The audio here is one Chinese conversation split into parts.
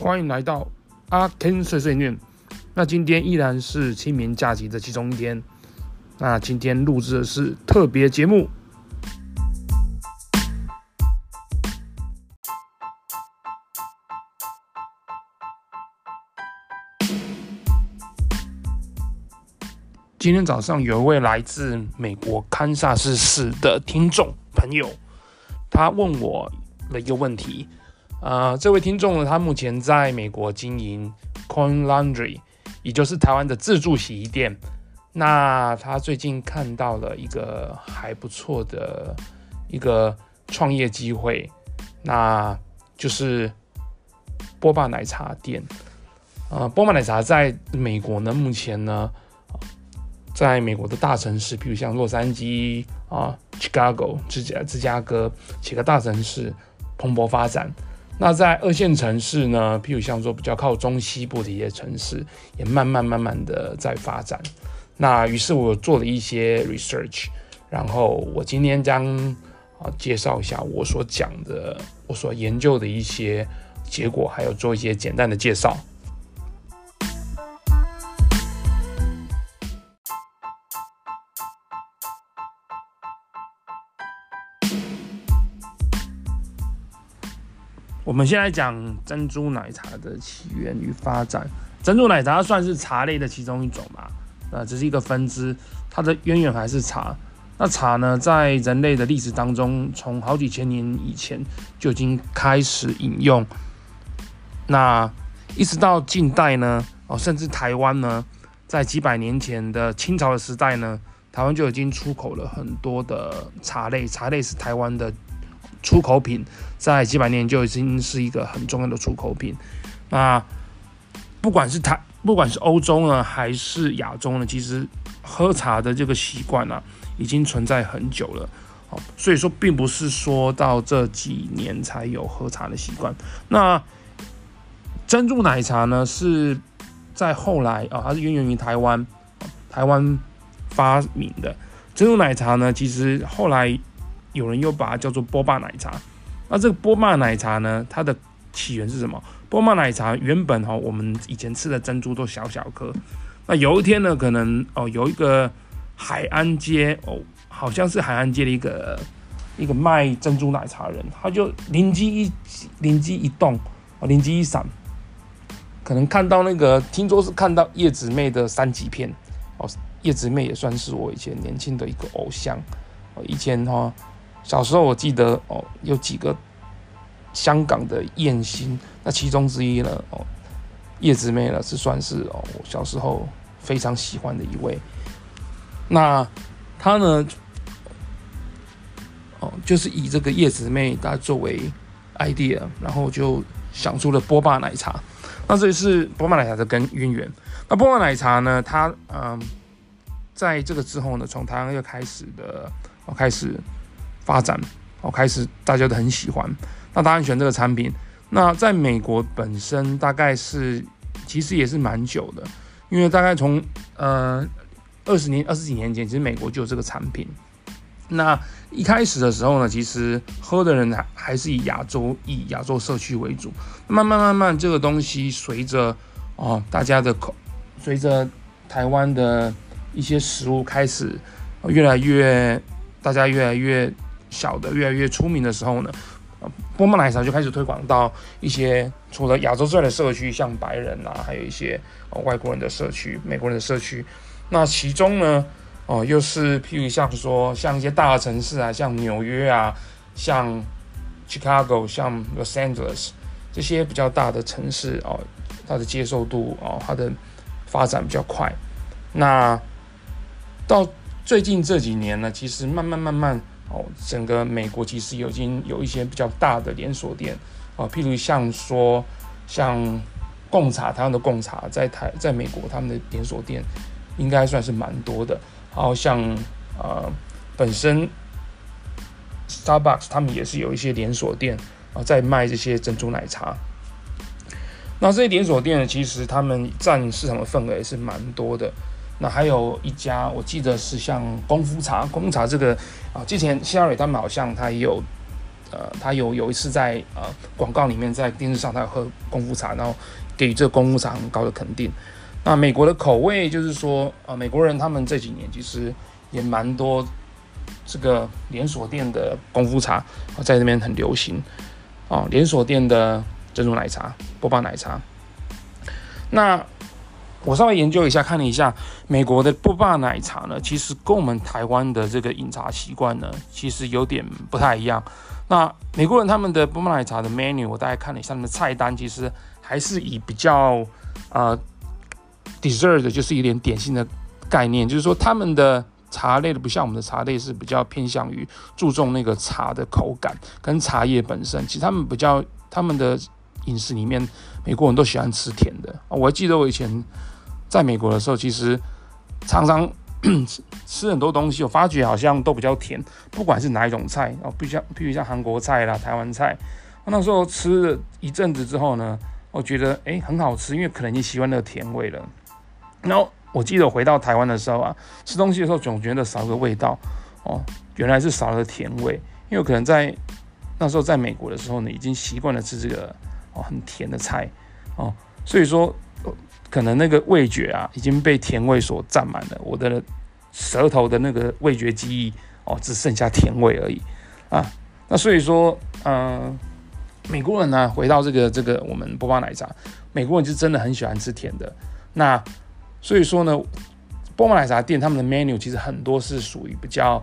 欢迎来到阿 Ken 碎碎念。那今天依然是清明假期的其中一天。那今天录制的是特别节目。今天早上有一位来自美国堪萨斯市的听众朋友，他问我了一个问题。呃，这位听众呢，他目前在美国经营 Coin Laundry，也就是台湾的自助洗衣店。那他最近看到了一个还不错的一个创业机会，那就是波霸奶茶店。呃，波霸奶茶在美国呢，目前呢，在美国的大城市，比如像洛杉矶啊、Chicago、芝加芝加哥几个大城市蓬勃发展。那在二线城市呢，譬如像说比较靠中西部的一些城市，也慢慢慢慢的在发展。那于是我做了一些 research，然后我今天将啊介绍一下我所讲的、我所研究的一些结果，还有做一些简单的介绍。我们先来讲珍珠奶茶的起源与发展。珍珠奶茶算是茶类的其中一种嘛？那这是一个分支，它的渊源还是茶。那茶呢，在人类的历史当中，从好几千年以前就已经开始饮用。那一直到近代呢，哦，甚至台湾呢，在几百年前的清朝的时代呢，台湾就已经出口了很多的茶类。茶类是台湾的。出口品在几百年就已经是一个很重要的出口品。那不管是台，不管是欧洲呢，还是亚洲呢，其实喝茶的这个习惯呢，已经存在很久了。好，所以说并不是说到这几年才有喝茶的习惯。那珍珠奶茶呢，是在后来啊，它是源源于台湾，台湾发明的珍珠奶茶呢，其实后来。有人又把它叫做波霸奶茶，那这个波霸奶茶呢，它的起源是什么？波霸奶茶原本哈，我们以前吃的珍珠都小小颗，那有一天呢，可能哦，有一个海安街哦，好像是海安街的一个一个卖珍珠奶茶人，他就灵机一灵机一动哦，灵机一闪，可能看到那个，听说是看到叶子妹的三级片哦，叶子妹也算是我以前年轻的一个偶像哦，以前哈。小时候我记得哦，有几个香港的艳星，那其中之一呢哦，叶子妹呢是算是哦我小时候非常喜欢的一位。那他呢哦就是以这个叶子楣他作为 idea，然后就想出了波霸奶茶。那这也是波霸奶茶的根渊源。那波霸奶茶呢，它嗯在这个之后呢，从台湾又开始的哦开始。发展哦，开始大家都很喜欢，那当然选这个产品。那在美国本身大概是其实也是蛮久的，因为大概从呃二十年二十几年前，其实美国就有这个产品。那一开始的时候呢，其实喝的人还还是以亚洲以亚洲社区为主。慢慢慢慢，这个东西随着哦大家的口，随着台湾的一些食物开始越来越，大家越来越。小的越来越出名的时候呢，波霸奶茶就开始推广到一些除了亚洲之外的社区，像白人啊，还有一些外国人的社区、美国人的社区。那其中呢，哦，又是譬如像说，像一些大的城市啊，像纽约啊，像 Chicago，像 Los Angeles 这些比较大的城市哦，它的接受度哦，它的发展比较快。那到最近这几年呢，其实慢慢慢慢。哦，整个美国其实已经有一些比较大的连锁店，啊，譬如像说像贡茶，台湾的贡茶在台在美国他们的连锁店应该算是蛮多的。然后像呃本身 Starbucks 他们也是有一些连锁店啊，在卖这些珍珠奶茶。那这些连锁店呢，其实他们占市场的份额也是蛮多的。那还有一家，我记得是像功夫茶，功夫茶这个啊，之前希拉蕊他们好像他也有呃，他有有一次在呃广告里面，在电视上，他有喝功夫茶，然后给予这个功夫茶很高的肯定。那美国的口味就是说，呃，美国人他们这几年其实也蛮多这个连锁店的功夫茶，在这边很流行哦，连锁店的珍珠奶茶、波霸奶茶。那我稍微研究一下，看了一下美国的波霸奶茶呢，其实跟我们台湾的这个饮茶习惯呢，其实有点不太一样。那美国人他们的波霸奶茶的 menu，我大概看了一下，他们的菜单其实还是以比较呃 dessert，就是一点点心的概念，就是说他们的茶类的不像我们的茶类是比较偏向于注重那个茶的口感跟茶叶本身，其实他们比较他们的饮食里面，美国人都喜欢吃甜的。我还记得我以前。在美国的时候，其实常常吃 吃很多东西，我发觉好像都比较甜，不管是哪一种菜哦，比像譬如像韩国菜啦、台湾菜，那时候吃了一阵子之后呢，我觉得诶很好吃，因为可能已经习惯那个甜味了。然后我记得回到台湾的时候啊，吃东西的时候总觉得少个味道哦，原来是少了甜味，因为可能在那时候在美国的时候呢，已经习惯了吃这个哦很甜的菜哦，所以说。可能那个味觉啊已经被甜味所占满了，我的舌头的那个味觉记忆哦，只剩下甜味而已啊。那所以说，嗯、美国人呢回到这个这个我们波霸奶茶，美国人就真的很喜欢吃甜的。那所以说呢，波霸奶茶店他们的 menu 其实很多是属于比较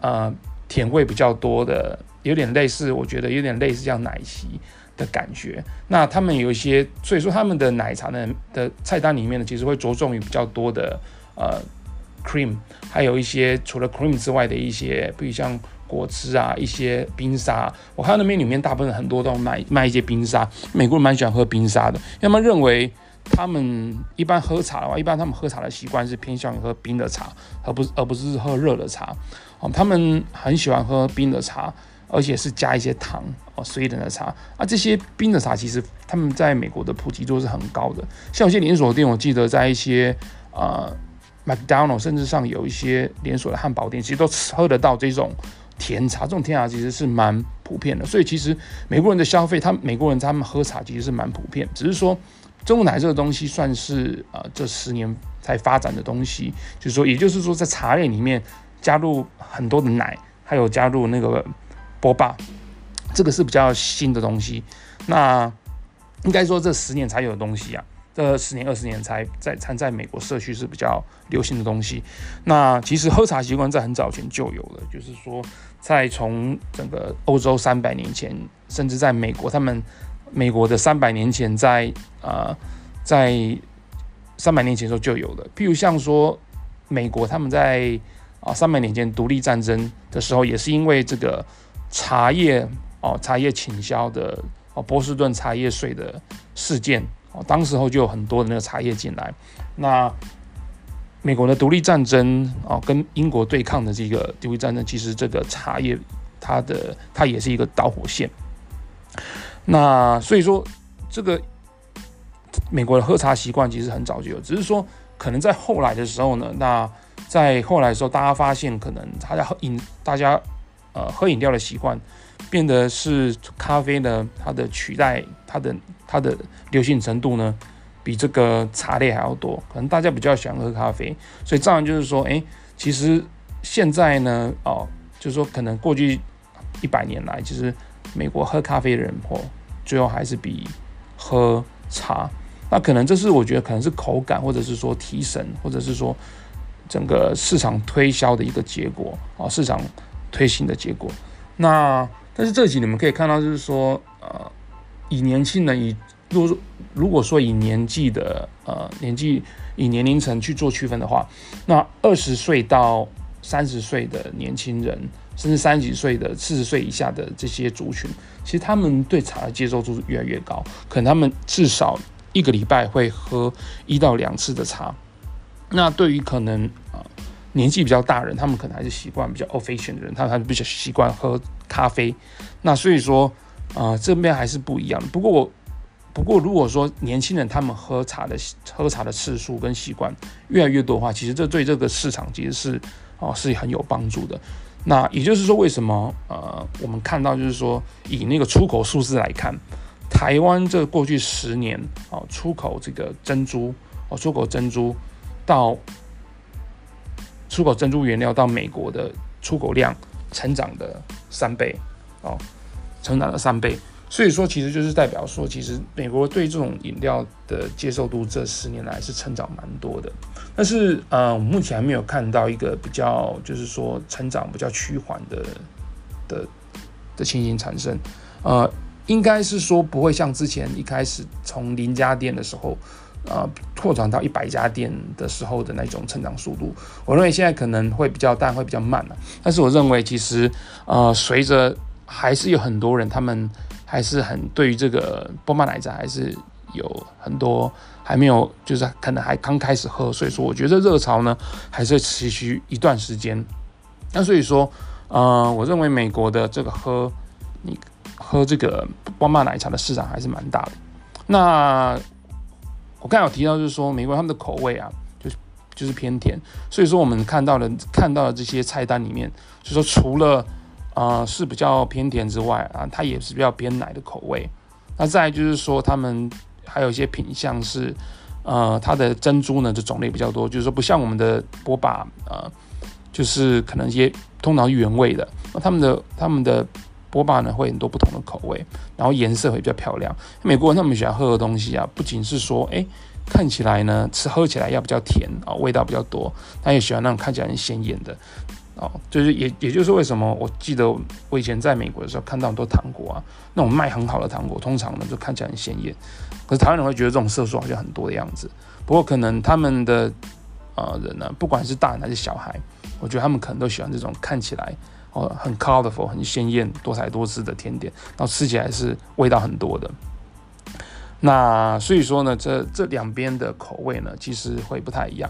呃甜味比较多的，有点类似，我觉得有点类似像奶昔。的感觉，那他们有一些，所以说他们的奶茶呢的菜单里面呢，其实会着重于比较多的呃 cream，还有一些除了 cream 之外的一些，比如像果汁啊，一些冰沙。我看到那边里面大部分很多都卖卖一些冰沙，美国人蛮喜欢喝冰沙的，因为他们认为他们一般喝茶的话，一般他们喝茶的习惯是偏向于喝冰的茶，而不是而不是喝热的茶。哦，他们很喜欢喝冰的茶。而且是加一些糖哦，所以的茶啊，这些冰的茶其实他们在美国的普及度是很高的。像有些连锁店，我记得在一些呃麦当劳，甚至上有一些连锁的汉堡店，其实都喝得到这种甜茶。这种甜茶其实是蛮普遍的。所以其实美国人的消费，他美国人他们喝茶其实是蛮普遍。只是说珍珠奶这个东西算是呃这十年才发展的东西，就是说，也就是说在茶类里面加入很多的奶，还有加入那个。波霸，这个是比较新的东西，那应该说这十年才有的东西啊，这十年二十年才在才在美国社区是比较流行的东西。那其实喝茶习惯在很早前就有了，就是说在从整个欧洲三百年前，甚至在美国，他们美国的三百年前在啊、在三百年前的时候就有了。譬如像说美国他们在啊三百年前独立战争的时候，也是因为这个。茶叶哦，茶叶倾销的哦，波士顿茶叶税的事件哦，当时候就有很多的那个茶叶进来。那美国的独立战争哦，跟英国对抗的这个独立战争，其实这个茶叶它的它也是一个导火线。那所以说，这个美国的喝茶习惯其实很早就有，只是说可能在后来的时候呢，那在后来的时候，大家发现可能大家喝饮大家。呃，喝饮料的习惯变得是咖啡呢，它的取代它的它的流行程度呢，比这个茶类还要多。可能大家比较喜欢喝咖啡，所以这样就是说，哎，其实现在呢，哦，就是说可能过去一百年来，其实美国喝咖啡的人哦，最后还是比喝茶。那可能这是我觉得可能是口感，或者是说提神，或者是说整个市场推销的一个结果啊，市场。推行的结果，那但是这集你们可以看到，就是说，呃，以年轻人以如如果说以年纪的呃年纪以年龄层去做区分的话，那二十岁到三十岁的年轻人，甚至三十几岁的四十岁以下的这些族群，其实他们对茶的接受度是越来越高，可能他们至少一个礼拜会喝一到两次的茶。那对于可能。年纪比较大人，他们可能还是习惯比较 old fashion 的人，他们还是比较习惯喝咖啡。那所以说，啊、这边还是不一样。不过我，不过如果说年轻人他们喝茶的喝茶的次数跟习惯越来越多的话，其实这对这个市场其实是哦是很有帮助的。那也就是说，为什么呃，我们看到就是说，以那个出口数字来看，台湾这过去十年啊，出口这个珍珠哦，出口珍珠到出口珍珠原料到美国的出口量成长的三倍哦，成长了三倍。所以说，其实就是代表说，其实美国对这种饮料的接受度这十年来是成长蛮多的。但是，呃，我目前还没有看到一个比较，就是说成长比较趋缓的的的情形产生。呃，应该是说不会像之前一开始从零家店的时候，呃，拓展到一百家店的时候的那种成长速度。我认为现在可能会比较淡，会比较慢了。但是我认为，其实，呃，随着还是有很多人他们。还是很对于这个波霸奶茶还是有很多还没有，就是可能还刚开始喝，所以说我觉得热潮呢还是持续一段时间。那所以说，呃，我认为美国的这个喝你喝这个波霸奶茶的市场还是蛮大的。那我刚才有提到就是说，美国他们的口味啊，就是就是偏甜，所以说我们看到的看到的这些菜单里面，就是说除了啊、呃，是比较偏甜之外啊，它也是比较偏奶的口味。那再来就是说，他们还有一些品相是，呃，它的珍珠呢，就种类比较多，就是说不像我们的波霸，呃，就是可能一些通常原味的。那他们的他们的波霸呢，会很多不同的口味，然后颜色会比较漂亮。美国人他们喜欢喝的东西啊，不仅是说，哎、看起来呢，吃喝起来要比较甜啊、味道比较多，他也喜欢那种看起来很鲜艳的。哦，就是也也就是为什么我记得我以前在美国的时候看到很多糖果啊，那种卖很好的糖果，通常呢就看起来很鲜艳，可是台湾人会觉得这种色素好像很多的样子。不过可能他们的呃人呢，不管是大人还是小孩，我觉得他们可能都喜欢这种看起来很 colorful、很鲜艳、多彩多姿的甜点，然后吃起来是味道很多的。那所以说呢，这这两边的口味呢，其实会不太一样。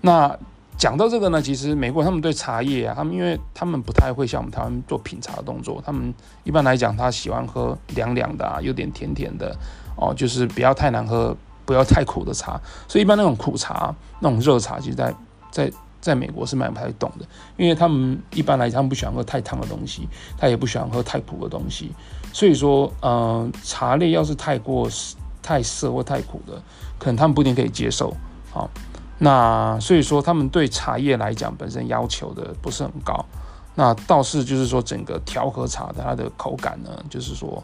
那讲到这个呢，其实美国他们对茶叶啊，他们因为他们不太会像我们台湾做品茶的动作，他们一般来讲，他喜欢喝凉凉的啊，有点甜甜的哦，就是不要太难喝，不要太苦的茶。所以一般那种苦茶、那种热茶，其实在在在美国是蛮不太懂的，因为他们一般来讲，他们不喜欢喝太烫的东西，他也不喜欢喝太苦的东西。所以说，嗯、茶类要是太过太涩或太苦的，可能他们不一定可以接受。好、那所以说，他们对茶叶来讲本身要求的不是很高，那倒是就是说整个调和茶的它的口感呢，就是说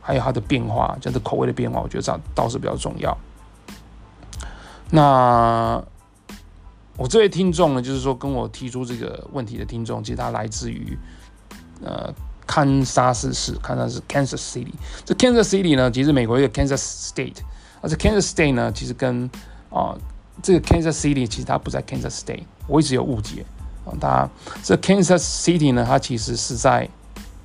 还有它的变化，就是口味的变化，我觉得这倒是比较重要。那我这位听众呢，就是说跟我提出这个问题的听众，其实他来自于呃堪萨斯市，堪萨斯 Kansas City。这 Kansas City 呢，其实美国一个 Kansas State，而这 Kansas State 呢，其实跟啊。这个 Kansas City 其实它不在 Kansas State，我一直有误解啊。它这 Kansas City 呢，它其实是在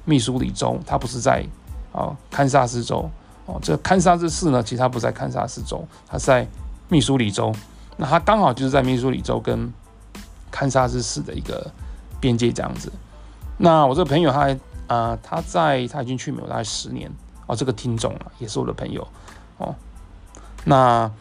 密苏里州，它不是在啊堪萨斯州哦。这堪萨斯市呢，其实它不在堪萨斯州，它是在密苏里州。那它刚好就是在密苏里州跟堪萨斯市的一个边界这样子。那我这个朋友他啊、呃，他在他已经去美国大概十年哦。这个听众啊，也是我的朋友哦。那。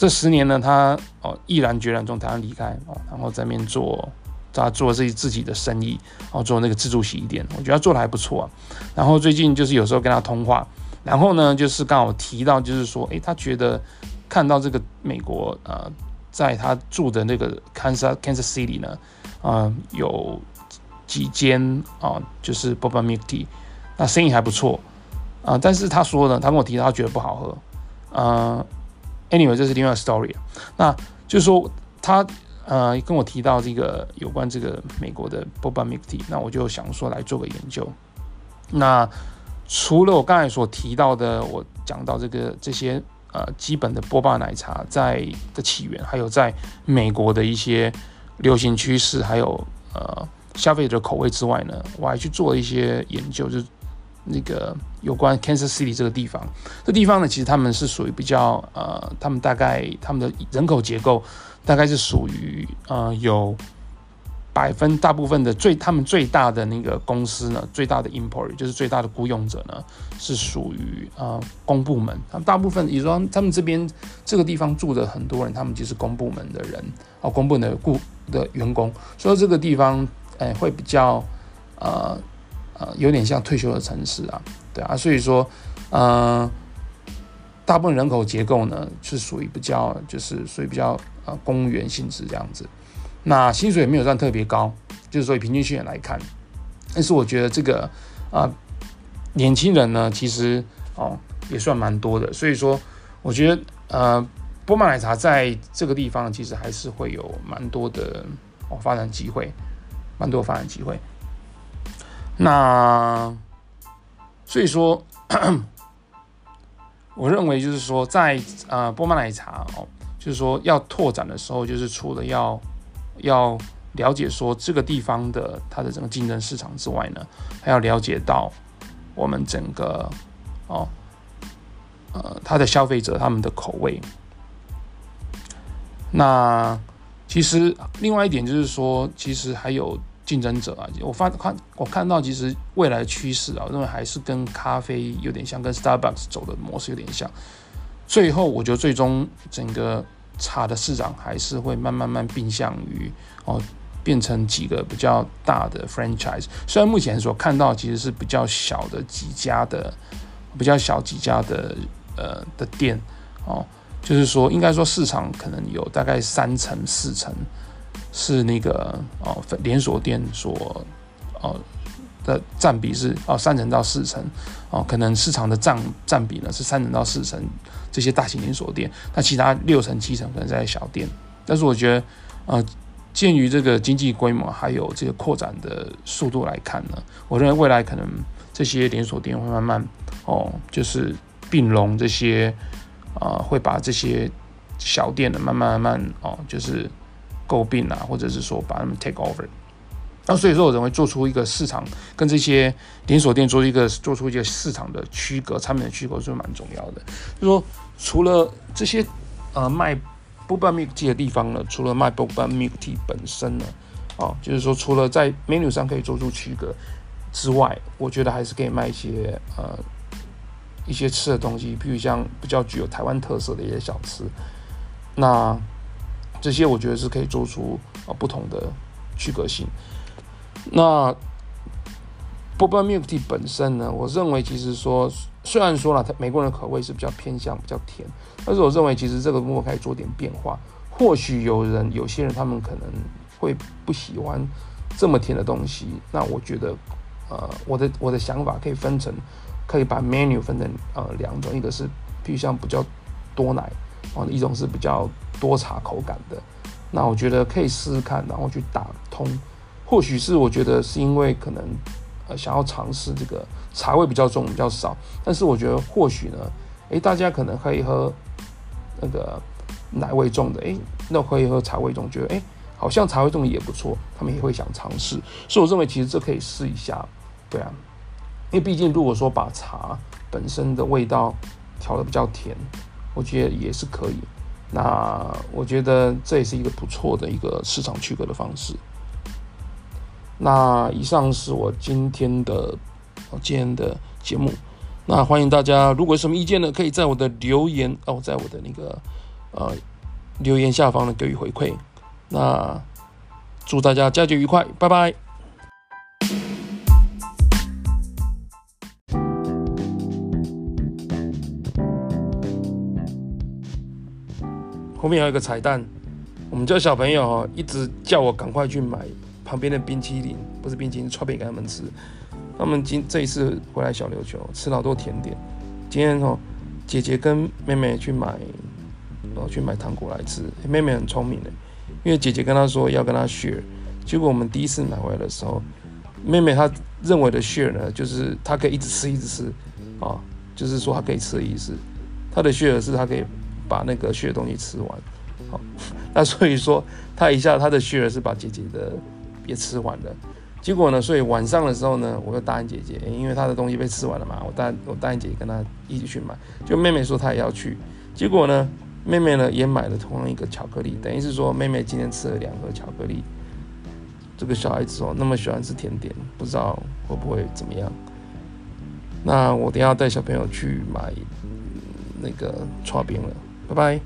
这十年呢，他哦毅然决然从台湾离开哦，然后在那边做，他做自己自己的生意，然后做那个自助洗衣店，我觉得他做的还不错啊。然后最近就是有时候跟他通话，然后呢就是刚好提到就是说，诶，他觉得看到这个美国呃，在他住的那个 Kansas Kansas City 呢，啊、呃、有几间啊、就是 Boba Milk Tea，那生意还不错啊、但是他说呢，他跟我提到他觉得不好喝，啊、呃。Anyway，这是另外一个 story。那就是说他呃跟我提到这个有关这个美国的 Boba Milk Tea，那我就想说来做个研究。那除了我刚才所提到的，我讲到这个这些呃基本的波霸奶茶在的起源，还有在美国的一些流行趋势，还有呃消费者口味之外呢，我还去做了一些研究，就。那个有关 Kansas City 这个地方，这地方呢，其实他们是属于比较呃，他们大概他们的人口结构大概是属于呃有百分大部分的最他们最大的那个公司呢，最大的 employer 就是最大的雇佣者呢，是属于呃公部门。他们大部分，也就是说他们这边这个地方住的很多人，他们就是公部门的人哦，公部门的雇的员工。所以这个地方哎，会比较呃呃有点像退休的城市啊，对啊，所以说呃大部分人口结构呢是属于比较就是属于比较呃公务员性质这样子，那薪水也没有算特别高，就是说以平均薪水来看，但是我觉得这个啊、年轻人呢其实哦也算蛮多的，所以说我觉得呃。波霸奶茶在这个地方其实还是会有蛮多的哦发展机会，蛮多发展机会。那所以说，我认为就是说在，在呃波霸奶茶哦，就是说要拓展的时候，就是除了要要了解说这个地方的它的整个竞争市场之外呢，还要了解到我们整个哦呃它的消费者他们的口味。那其实另外一点就是说，其实还有竞争者啊。我发看我看到，其实未来的趋势啊，我认为还是跟咖啡有点像，跟 Starbucks 走的模式有点像。最后，我觉得最终整个茶的市场还是会慢慢慢并向于哦，变成几个比较大的 franchise。虽然目前所看到其实是比较小的几家的，比较小几家的呃的店哦。就是说，应该说市场可能有大概三成四成是那个哦连锁店所哦的占比是哦三成到四成哦，可能市场的占占比呢是三成到四成这些大型连锁店，那其他六成七成可能在小店。但是我觉得呃，鉴于这个经济规模还有这个扩展的速度来看呢，我认为未来可能这些连锁店会慢慢哦，就是并拢这些。啊、呃，会把这些小店的慢慢慢慢哦，就是购并啊，或者是说把他们 take over。那所以说，我认为做出一个市场跟这些连锁店做一个做出一个市场的区隔，产品的区隔是蛮重要的。就是说，除了这些呃卖 Boba Milk Tea 的地方呢，除了卖 Boba Milk Tea 本身呢，哦，就是说除了在 menu 上可以做出区隔之外，我觉得还是可以卖一些呃。一些吃的东西，譬如像比较具有台湾特色的一些小吃，那这些我觉得是可以做出啊不同的区隔性。那 Boba Milk Tea 本身呢，我认为其实说，虽然说了，它美国人的口味是比较偏向比较甜，但是我认为其实这个部分可以做点变化。或许有人有些人他们可能会不喜欢这么甜的东西，那我觉得，呃，我的我的想法可以分成。可以把 menu 分成呃两种，一个是比如像比较多奶，哦，一种是比较多茶口感的。那我觉得可以试试看，然后去打通。或许是我觉得是因为可能呃想要尝试这个茶味比较重比较少，但是我觉得或许呢，诶，大家可能可以喝那个奶味重的，诶，那可以喝茶味重，觉得诶，好像茶味重也不错，他们也会想尝试。所以我认为其实这可以试一下，对啊。因为毕竟，如果说把茶本身的味道调的比较甜，我觉得也是可以。那我觉得这也是一个不错的一个市场区隔的方式。那以上是我今天的今天的节目。那欢迎大家，如果有什么意见呢，可以在我的留言哦，在我的那个呃留言下方呢给予回馈。那祝大家佳节愉快，拜拜。后面还有一个彩蛋，我们家小朋友哦，一直叫我赶快去买旁边的冰淇淋，不是冰淇淋，刨冰给他们吃。他们今这一次回来小琉球，吃了好多甜点。今天哦，姐姐跟妹妹去买，然后去买糖果来吃。妹妹很聪明的，因为姐姐跟她说要跟她 share，结果我们第一次买回来的时候，妹妹她认为的 share 呢，就是她可以一直吃一直吃，啊，就是说她可以吃的意思。她的 share 是她可以。把那个 share 东西吃完，好，那所以说她一下她的 share 是把姐姐的也吃完了，结果呢，所以晚上的时候呢，我又答应姐姐，因为她的东西被吃完了嘛，我答我答应姐姐跟她一起去买，就妹妹说她也要去，结果呢，妹妹呢也买了同样一个巧克力，等于是说妹妹今天吃了两盒巧克力，这个小孩子哦那么喜欢吃甜点，不知道会不会怎么样，那我等下带小朋友去买那个剉冰了。拜拜。